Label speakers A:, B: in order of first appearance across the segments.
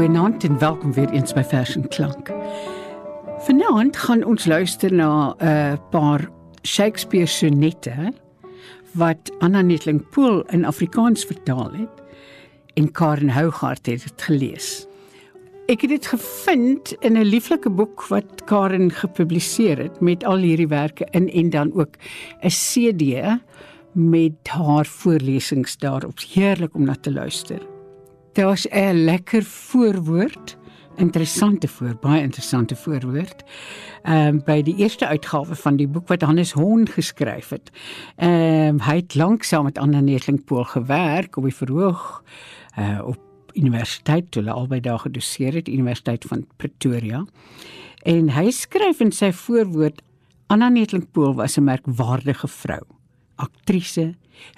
A: Goeienaand en welkom weer eens by Vers en Klank. Vanaand gaan ons luister na 'n uh, paar Shakespeare sonette wat Anna Netling Pool in Afrikaans vertaal het en Karen Hougaard het dit gelees. Ek het dit gevind in 'n lieflike boek wat Karen gepubliseer het met al hierdie werke in en dan ook 'n CD met haar voorlesings daarop. Heerlik om na te luister. Daar's 'n lekker voorwoord, interessante voor, baie interessante voorwoord. Ehm um, by die eerste uitgawe van die boek wat Hannes Hon geskryf het. Ehm um, hy het lank saam met Anna Netlingpool gewerk op die verhoog uh op universiteit toe hulle albei daar gedoseer het, Universiteit van Pretoria. En hy skryf in sy voorwoord Anna Netlingpool was 'n merkwaardige vrou aktrise,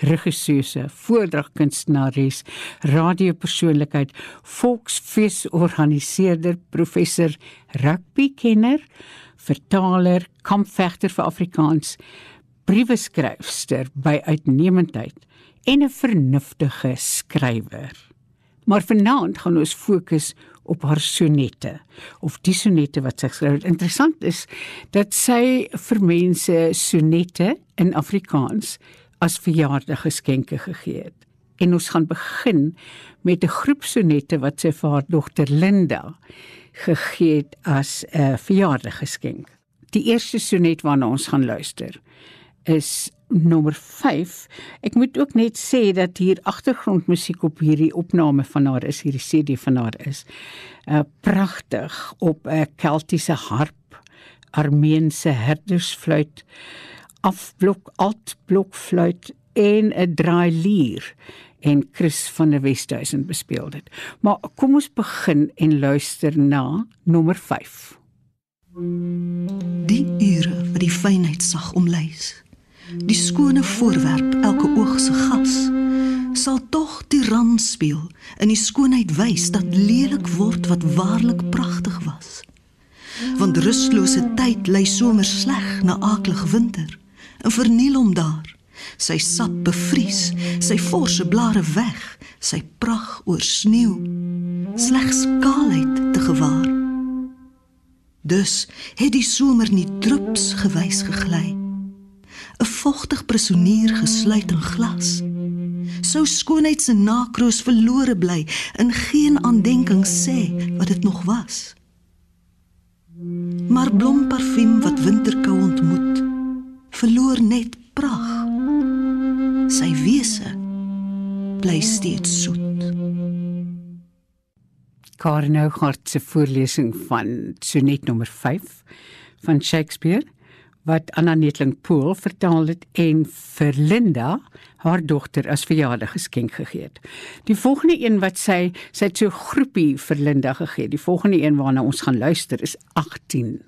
A: regisseuse, voordragkunstenares, radiopersoonlikheid, volksfeesorganiseerder, professor, rugbykenner, vertaler, kampvegter vir Afrikaans, briewe skryfster by uitnemendheid en 'n vernuftige skrywer. Maar vanaand gaan ons fokus op haar sonette of die sonette wat sy geskryf het. Interessant is dat sy vir mense sonette in Afrikaans as verjaardaggeskenke gegee het. En ons gaan begin met 'n groep sonette wat sy vir haar dogter Linda gegee het as 'n verjaardaggeskenk. Die eerste sonnet waarna ons gaan luister is nommer 5. Ek moet ook net sê dat hier agtergrondmusiek op hierdie opname van haar is, hierdie CD van haar is. Uh pragtig op 'n keltiese harp, Armeense herdersfluit, afblok altblokfluit en 'n draailier en Chris van der Westhuizen bespeel dit. Maar kom ons begin en luister na nommer 5.
B: Die ure wat die fynheid sag omlys die skone voorwerp elke oog se gas sal tog tiran speel in die skoonheid wys dat lelik word wat waarlik pragtig was. Want rustlose tyd lê somer sleg na aaklig winter en verniel hom daar. Sy sap bevries sy forse blare weg sy prag oor sneeu slegs kaalheid te gewaar. Dus het die somer nie drups gewys gegly 'n vogtig presonier gesluit in glas. Sou skoonheid se nakroos verlore bly in geen aandenking sê wat dit nog was. Maar blomparfuum wat winterkou ontmoet, verloor net prag. Sy wese bly steeds soet.
A: Karno Hart se voorlesing van sonnet nommer 5 van Shakespeare wat Anna Netling Pool vertaal het en vir Linda haar dogter as verjaardaggeskenk gegee het. Die volgende een wat sy sy het so groepie vir Linda gegee. Die volgende een waarna ons gaan luister is 18.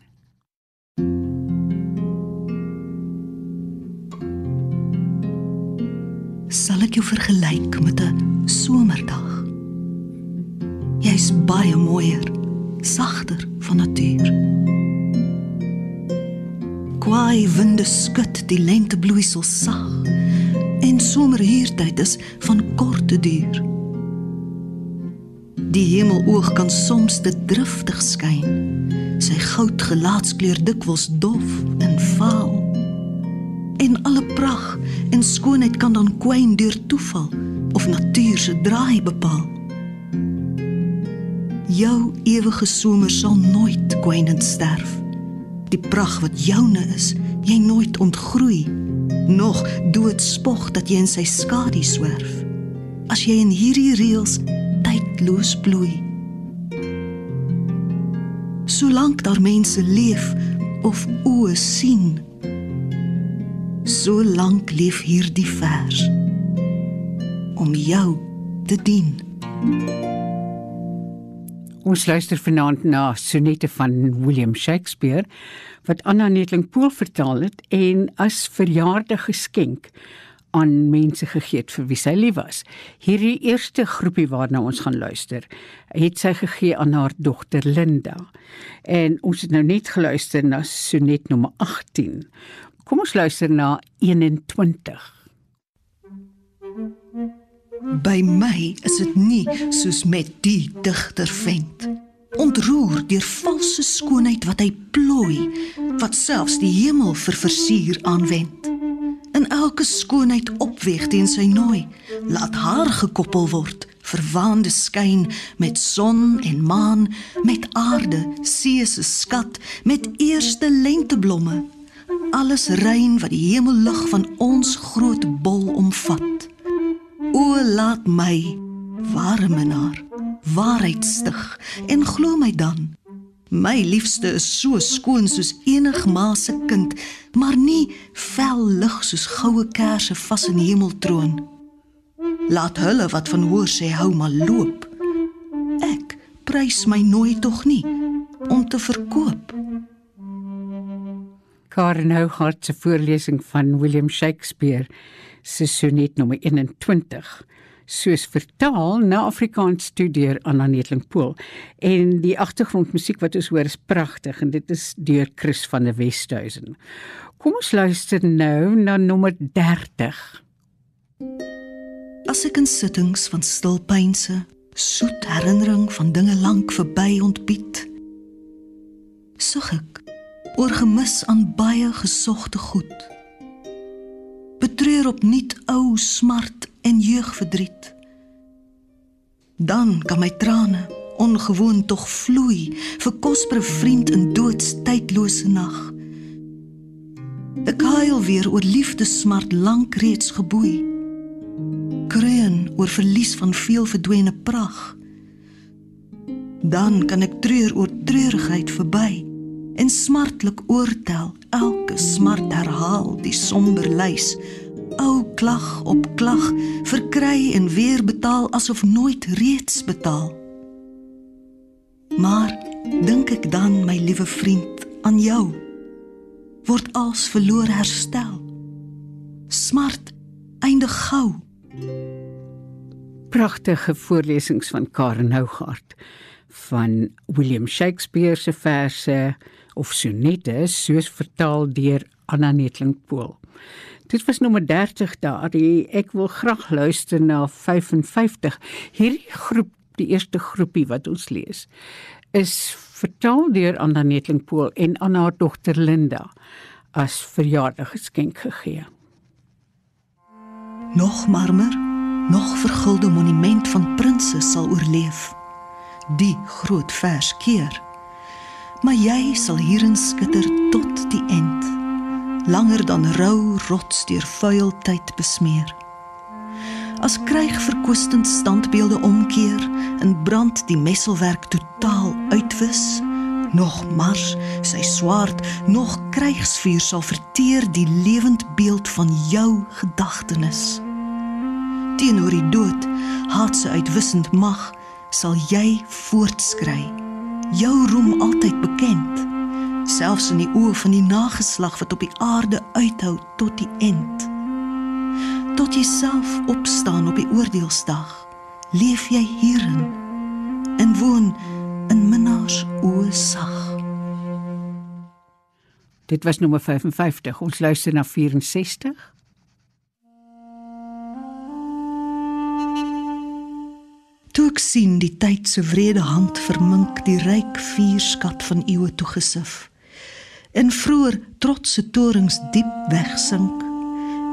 B: Sal ek jou vergelyk met 'n somerdag? Jy's baie mooier, sagter van natuur kwaai winde skud die lentebloeisels sag. En somerhuurtyd is van korte duur. Die hemeloog kan soms te driftig skyn. Sy goud gelaatskleur dikwels dof en vaal. En alle prag en skoonheid kan dan kwyn deur toeval of natuur se draai bepaal. Jou ewige somer sal nooit kwynend sterf die pragt wat joune is, jy nooit ontgroei, nog doodspog dat jy in sy skadu swerf. As jy in hierdie reëls tydloos bloei. Solank daar mense leef of oë sien, so lank leef hierdie vers om jou te dien.
A: Ons luister vanaand na sonette van William Shakespeare wat Anna Netling Pool vertaal het en as verjaardaggeskenk aan mense gegee het vir wie sy lief was. Hierdie eerste groepie waarna ons gaan luister, het sy gegee aan haar dogter Linda. En ons het nou net geluister na sonnet nommer 18. Kom ons luister na 21.
B: By my is dit nie soos met die digter vent. Ontroer deur valse skoonheid wat hy plooi, wat selfs die hemel vir versier aanwend. In elke skoonheid opweeg teen sy nooi, laat haar gekoppel word, verwaande skyn met son en maan, met aarde, see se skat, met eerste lenteblomme. Alles rein wat die hemellug van ons groot bol omvat. O laat my ware minnaar waarheid stig en glo my dan. My liefste is so skoon soos enig ma se kind maar nie vel lig soos goue kersse vas in die hemeltroon. Laat hulle wat van hoor sê hou maar loop. Ek prys my nooit tog nie om te verkoop.
A: Karen Hougaard se voorlesing van William Shakespeare se sonnet nommer 21 soos vertaal na Afrikaans studeer aan Anetling Pool en die agtergrondmusiek wat ons hoor is pragtig en dit is deur Chris van der Westhuizen. Kom ons luister nou na nommer 30.
B: As ek in sittings van stil pynse, soet herinnering van dinge lank verby ontbied, sug ek oor gemis aan baie gesogte goed betreur opnuut ou smart en jeugverdriet. Dan kan my trane ongewoon tog vloei vir kosbare vriend in doodstydlose nag. Ek huil weer oor liefdesmart lank reeds geboei. Kreun oor verlies van veel verdwene prag. Dan kan ek treur oor treurigheid verby en smartlik oortel elke smart herhaal die somber lys ou klag op klag verkry en weer betaal asof nooit reeds betaal. Maar dink ek dan my liewe vriend aan jou. Word als verloor herstel. Smart eindig gou.
A: Pragtige voorlesings van Karen Hougaard van William Shakespeare se verse of sonette soos vertaal deur Anna Netling Pool. Dit was nommer 30 daar. Die, ek wil graag luister na 55. Hierdie groep, die eerste groepie wat ons lees, is vertaal deur Anna Netling Pool en aan haar dogter Linda as verjaardagsgeskenk gegee.
B: Nog marmer, nog vergulde monument van prinses sal oorleef. Die groot vers keer maar jy sal hierin skitter tot die end langer dan rou rots deur vuil tyd besmeer. As kryg verkwistend standbeelde omkeer in brand die messelwerk totaal uitwis nog mars sy swaard nog krygsvuur sal verteer die lewend beeld van jou gedagtenis. Teenoor die dood haat sy uitwissend mag sal jy voortskry. Jou roem altyd bekend selfs in die oë van die nageslag wat op die aarde uithou tot die end tot jy self opstaan op die oordeelsdag leef jy hierin en woon in minnaars oë sag.
A: Dit was nommer 55 ons luister na 64
B: Toe ek sien die tyd se wrede hand vermink die ryk vuurskat van eeue toegesif. En vroeër trotse torings diep wegsink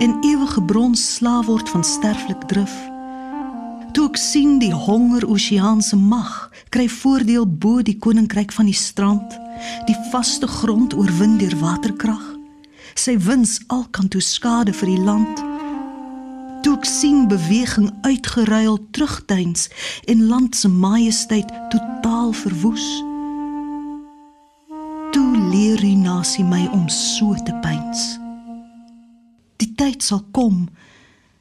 B: en ewige brons slaaf word van sterflik drif. Toe ek sien die honger oseaanse mag kry voordeel bo die koninkryk van die strand, die vaste grond oorwin deur waterkrag. Sy wins alkant toe skade vir die land toe ek sien beweging uitgeruil terugduins en land se majesteit totaal verwoes leer die nasie my om so te pyns. Die tyd sal kom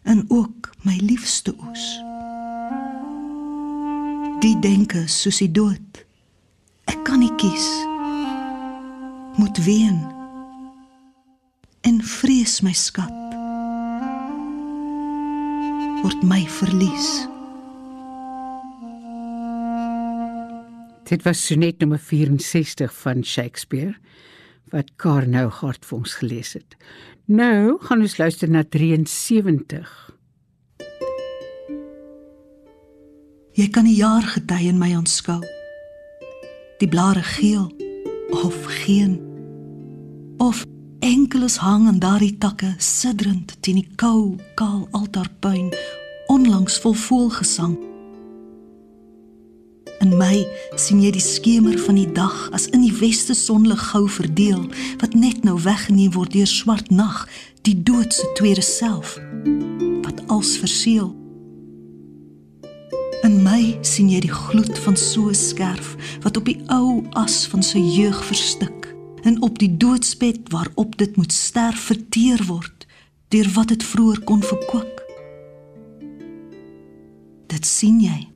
B: en ook my liefste oes. Die denke soos die dood ek kan nie kies. Moet ween en vrees my skat word my verlies.
A: Dit was sonnet nommer 64 van Shakespeare wat Karnou hart vir ons gelees het. Nou gaan ons luister na 73.
B: Jy kan die jaar gety in my aanskou. Die blare geel of geen of enkeles hang aan daardie takke sidderend teen die kou kaal altaarpuin onlangs vol voelgesang. In my sien jy die skemer van die dag as in die weste sonlig gou verdeel wat net nou weggeneem word deur swart nag, die dood se tweede self wat als verseël. In my sien jy die gloed van so 'n skerf wat op die ou as van sy jeug verstik en op die doodsbed waarop dit moet sterf verteer word deur wat dit vroeër kon verkoop. Dit sien jy.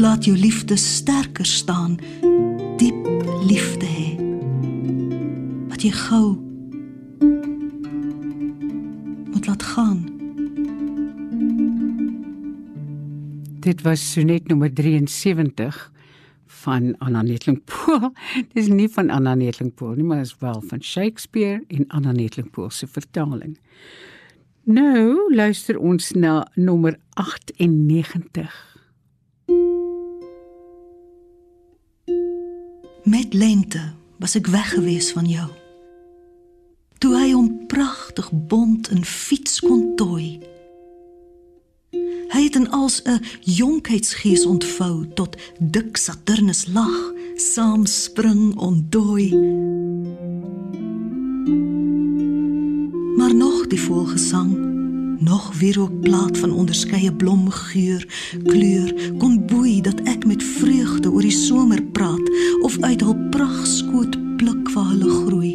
B: Dit laat jou liefde sterker staan, diep liefde hê. Wat jy gou moet laat gaan.
A: Dit was sonnet nommer 73 van Anna Netlingpool. Dis nie van Anna Netlingpool nie, maar is wel van Shakespeare en Anna Netlingpool se vertaling. Nou luister ons na nommer 98.
B: Met lente was ek weg gewees van jou. Toe hy hom pragtig bont in fiets kon tooi. Hy het in als 'n jonkheidsgees ontvou tot dik Saturnus lag, saam spring ontdooi. Maar nog die volgesang, nog weer ook plaat van onderskeie blomgeur, kleur kon boei dat somer praat of uit hul pragtskoot pluk waar hulle groei.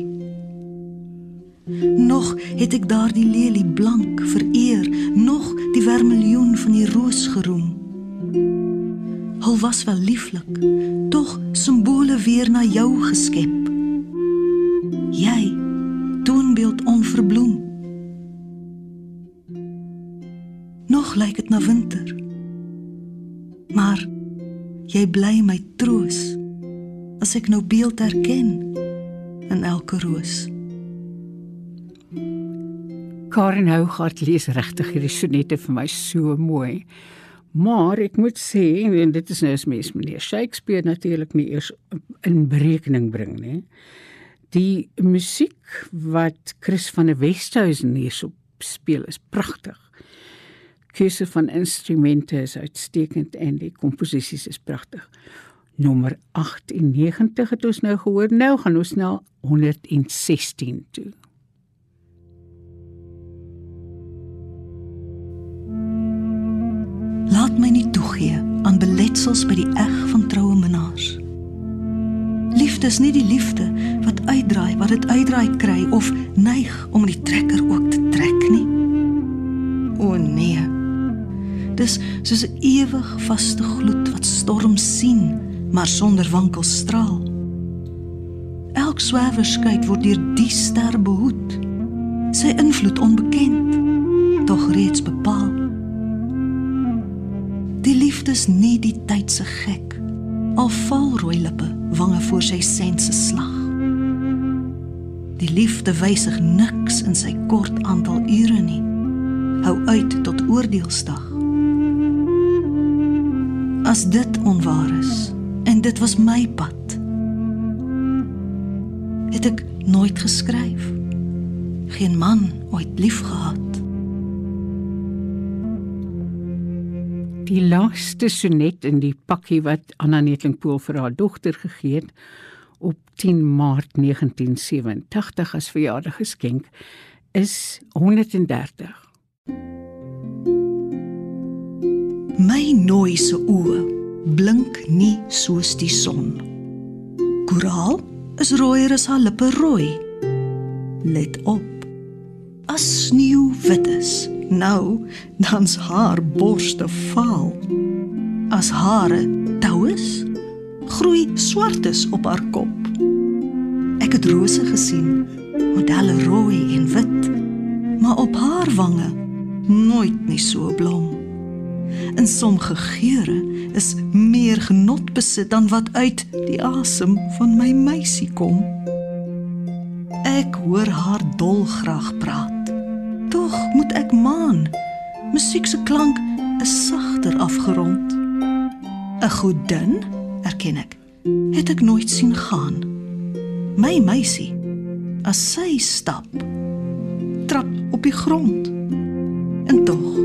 B: Nog het ek daardie lelie blank vereer, nog die vermiljoen van die roos geroem. Hul was wel lieflik, tog simbole weer na jou geskep. Jy, toonbeeld onverbloem. Nog lyk dit na winter. Maar jy bly my troos as ek nou beeld herken in elke roos.
A: Karen Hougaard lees regtig hierdie sonette vir my so mooi. Maar ek moet sê en dit is nou as mens meneer Shakespeare natuurlik nie eers in berekening bring nie. Die musiek wat Chris van der Westhuizen hierso speel is pragtig. Keuse van instrumente is uitstekend en die komposisies is pragtig. Nommer 98 het ons nou gehoor. Nou gaan ons na 116 toe.
B: Laat my nie toegee aan beletsels by die eg van troue minnaars. Liefde is nie die liefde wat uitdraai wat dit uitdraai kry of neig om die trekker ook te trek nie. O nee. Dis soos 'n ewig vaste gloed wat storm sien, maar sonder wankel straal. Elk swerwerskyk word deur die ster behoed. Sy invloed onbekend, tog reeds bepaal. Die liefde is nie die tyd se gek. Al val rooi lippe wange voor sy sense slag. Die liefde wysig niks in sy kort aantal ure nie. Hou uit tot oordeelsdag. As dit onwaar is en dit was my pad, het ek nooit geskryf. Geen man ooit lief gehad.
A: Die laaste sonnet in die pakkie wat Anna Netlingpool vir haar dogter gegee het op 10 Maart 1987 as verjaardag geskenk is 130.
B: My nooi se oë blink nie soos die son. Koraal is rooier as haar lippe rooi. Let op. As sneeu wit is, nou dan's haar borste vaal. As hare tou is, groei swartes op haar kop. Ek het rose gesien, modelle rooi en wit, maar op haar wange nooit nie so blom. In sommige geure is meer genot besit dan wat uit die asem van my meisie kom. Ek hoor haar dol graag praat. Tog moet ek maan. Musiek se klank is sagter afgerond. 'n Godin, erken ek, het ek nooit sien gaan. My meisie, as sy stap, trap op die grond. En tog,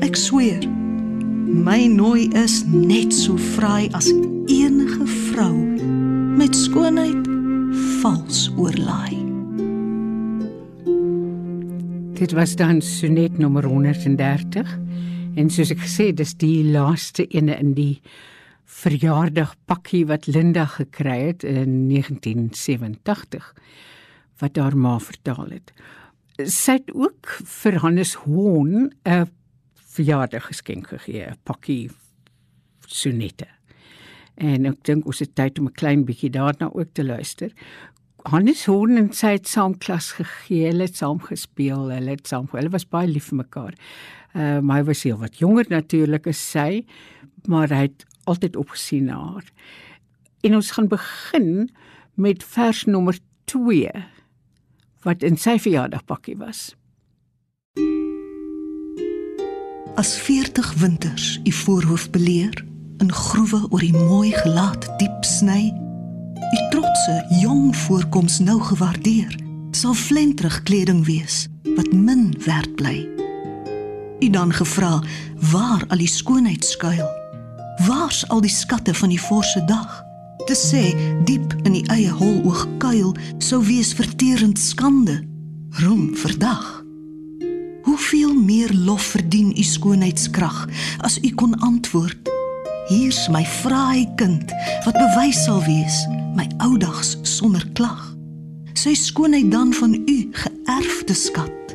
B: ek sweer, my nooi is net so vry as enige vrou met skoonheid vals oorlaai.
A: Dit was dan sonnet nommer 130 en soos ek gesê dis die laaste ene in die verjaardagpakkie wat Linda gekry het in 1987 wat haar ma vertaal het. Sy het ook vir Hannes Hoorn 'n verjaardag geskenk gegee, 'n pakkie sonnette. En ek dink ons het tyd om 'n klein bietjie daarna ook te luister. Hannes Hoorn en sy het saam klas gegee, hulle het saam gespeel, hulle het saam, hulle was baie lief vir mekaar. Uh my was heel wat jonger natuurlik as sy, maar hy het altyd opgesien na haar. En ons gaan begin met vers nommer 2 wat in sy verjaardagpakkie was.
B: As 40 winters u voorhoof beleer, in groewe oor die mooi gelaat diep sny, u trotse jong voorkoms nou gewaardeer, sal flentrig kleding wees wat min werd bly. U dan gevra waar al die skoonheid skuil. Waar's al die skatte van die forse dag? Te sê diep in die eie hol oog kuil sou wees verterend skande, roem verdag. Meer lof verdien u skoonheidskrag as u kon antwoord Hier's my fraai kind wat bewys sal wees my oudags sonder klag. Sy skoonheid dan van u geërfde skat.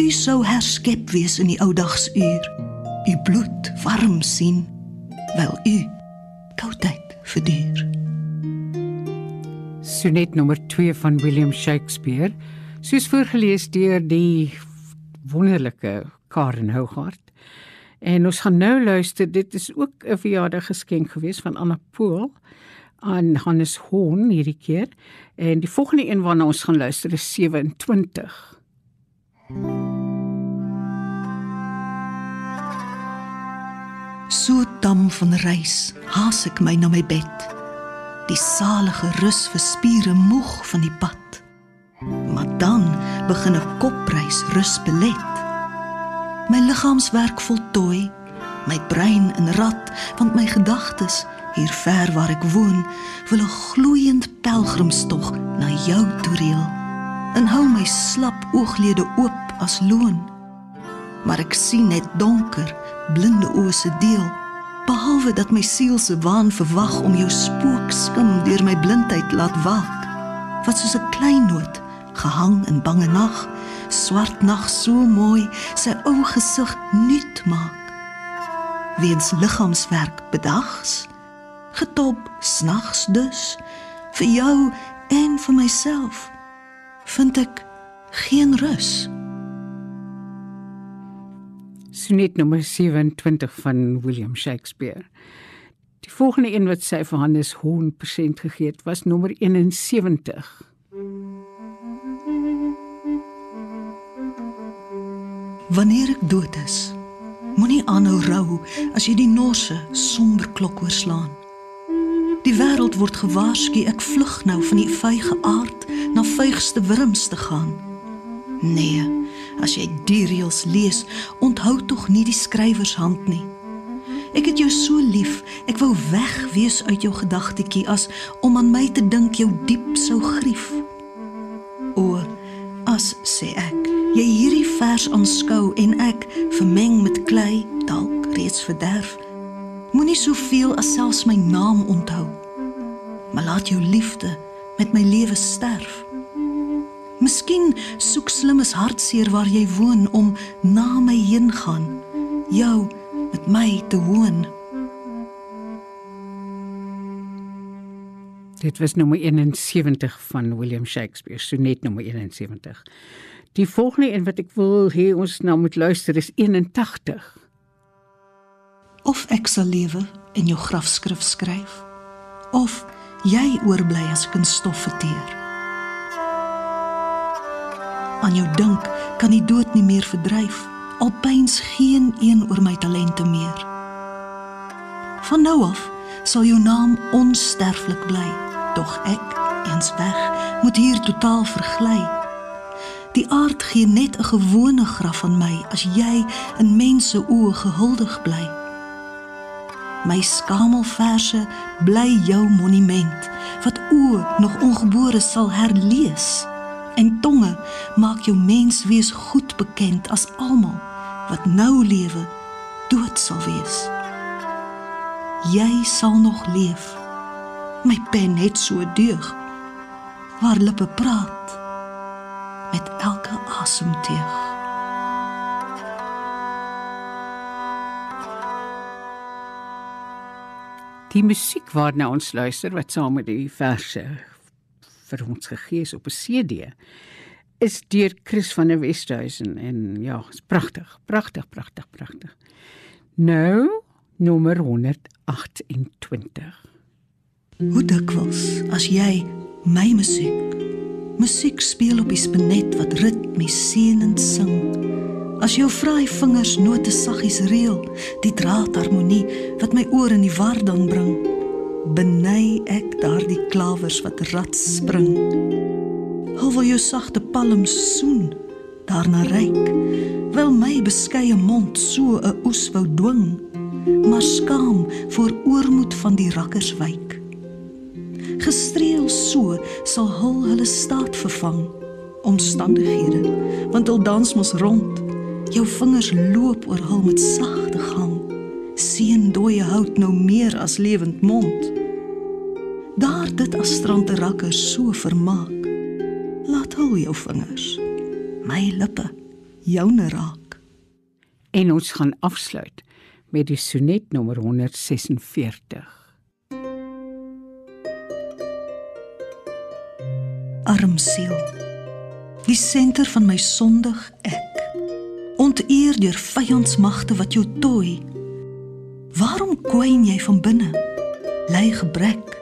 B: U sou herskep wees in die oudagsuur. U bloed warm sien wel u koudheid verduur.
A: Sonnet nommer 2 van William Shakespeare, soos voorgeles deur die wonderlike Karen Hougaard. En ons gaan nou luister, dit is ook 'n verjaardag geskenk geweest van Anna Pool aan Hannes Hoorn hierdie keer. En die volgende een waarna ons gaan luister is 27.
B: So dam van reis, haas ek my na my bed. Die salige rus vir spiere moeg van die pad. Begin 'n kopreis rus belet my liggaamswerk voltooi, my brein in rad, want my gedagtes hier ver waar ek woon, wil 'n gloeiend pelgrimstog na jou toe reël. En hou my slap ooglede oop as loon. Maar ek sien net donker, blinde oë se deel, behalwe dat my siel se waan verwag om jou spookskim deur my blindheid laat waak. Wat soos 'n klein noot gehang in bange nag swart nag so mooi sy ou gesig nuut maak. Weens liggaamswerk bedags, getop snags dus vir jou en vir myself vind ek geen rus.
A: Sonnet nommer 27 van William Shakespeare. Die volgende een wat sy vir Hannes Hoorn persent gegee het, was nommer 71.
B: Wanneer ek dood is, moenie aanhou rou as jy die norse somber klok oorslaan. Die wêreld word gewaarsku ek vlug nou van die vuige aard na vuigste wurms te gaan. Nee, as jy die reëls lees, onthou tog nie die skrywershand nie. Ek het jou so lief, ek wou weg wees uit jou gedagtetjie as om aan my te dink jou diep sou grief. O, as sê ek jy hierdie vers aanskou en ek vermeng met klei dalk reeds verderf moenie soveel as selfs my naam onthou maar laat jou liefde met my lewe sterf miskien soek slimmes hartseer waar jy woon om na my heen gaan jou met my te woon
A: Dit was nommer 71 van William Shakespeare, sonnet nommer 71. Die volgende een wat ek wil hê ons nou moet luister is 81.
B: Of ek sal lewe en jou grafskrif skryf of jy oorbly as ek in stof verteer. Aan jou dink kan die dood nie meer verdryf alpyns geen een oor my talente meer. Van nou af sal jou naam onsterflik bly, tog ek, eens weg, moet hier totaal vergly. Die aard gee net 'n gewone graf aan my as jy in mense oë gehuldig bly. My skamelverse bly jou monument wat oë nog ongebore sal herlees en tonge maak jou menswees goed bekend as almal wat nou lewe dood sal wees. Jy sal nog leef. My pen het so deug. Waar lippe praat met elke asemteug.
A: Die musiek waarna ons luister wat saam met die verse vir ons gegee is op 'n CD is deur Chris van der Westhuizen en ja, is pragtig, pragtig, pragtig, pragtig. Nou nommer 128.
B: Hoe dikwels as jy my musiek musiek speel op die spinet wat ritmies seënend sing as jou vraai vingers note saggies reël die draadharmonie wat my oor in die war dan bring beny ek daardie klawers wat rats spring. Hou wil jou sagte palms soen, daarna ryk, wil my beskeie mond so 'n oes wou dwing, maar skaam voor oormoed van die rakkers wyk. Gestreel so sal hul hulle staat vervang omstandighede, want hul dans mos rond. Jou vingers loop oor hul met sagte gang sien dooie hout nou meer as lewend mond. Daar dit as strande rakkers so vermaak. Laat hul jou vingers, my lippe, joune raak.
A: En ons gaan afsluit met die sonnet nommer 146.
B: Arm siel, die senter van my sondig ek, onteer deur vyandsmagte wat jou tooi Waarom kwyn jy van binne? Lei gebrek,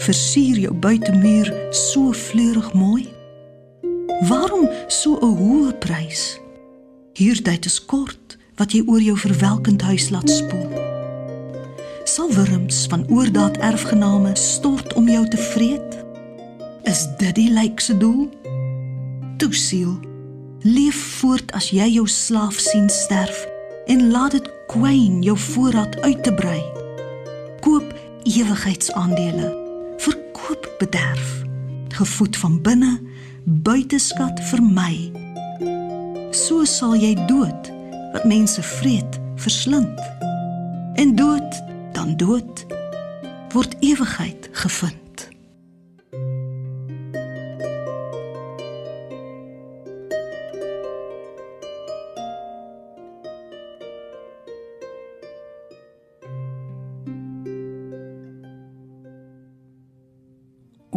B: versier jou buitemuur so vleurig mooi? Waarom so 'n hoë prys? Hierdie is kort wat jy oor jou verwelkend huis laat spoel. Sal wurms van oordaat erfgename stort om jou te vreet? Is dit die lykse doel? Toe siel, leef voort as jy jou slaaf sien sterf en laat dit kwyn jou voorraad uit te brei. Koop ewigheidsaandele. Verkoop bederf. Gevoed van binne, buiteskat vir my. So sal jy dood wat mense vreet, verslind. En dood, dan dood word ewigheid gevind.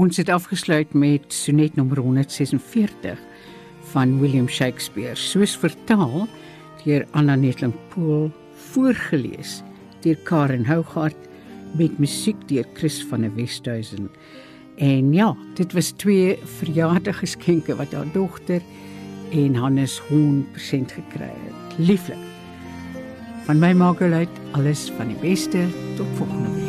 A: Ons het afgesluit met sonnet nommer 146 van William Shakespeare, soos vertaal deur Anna Netling Pool, voorgeles deur Karen Hougaard met musiek deur Chris van der Westhuizen. En ja, dit was twee verjaardagsgeskenke wat haar dogter en Hannes Hoen present gekry het. Lieflik. Van my Margaret, alles van die beste. Tot volgende week.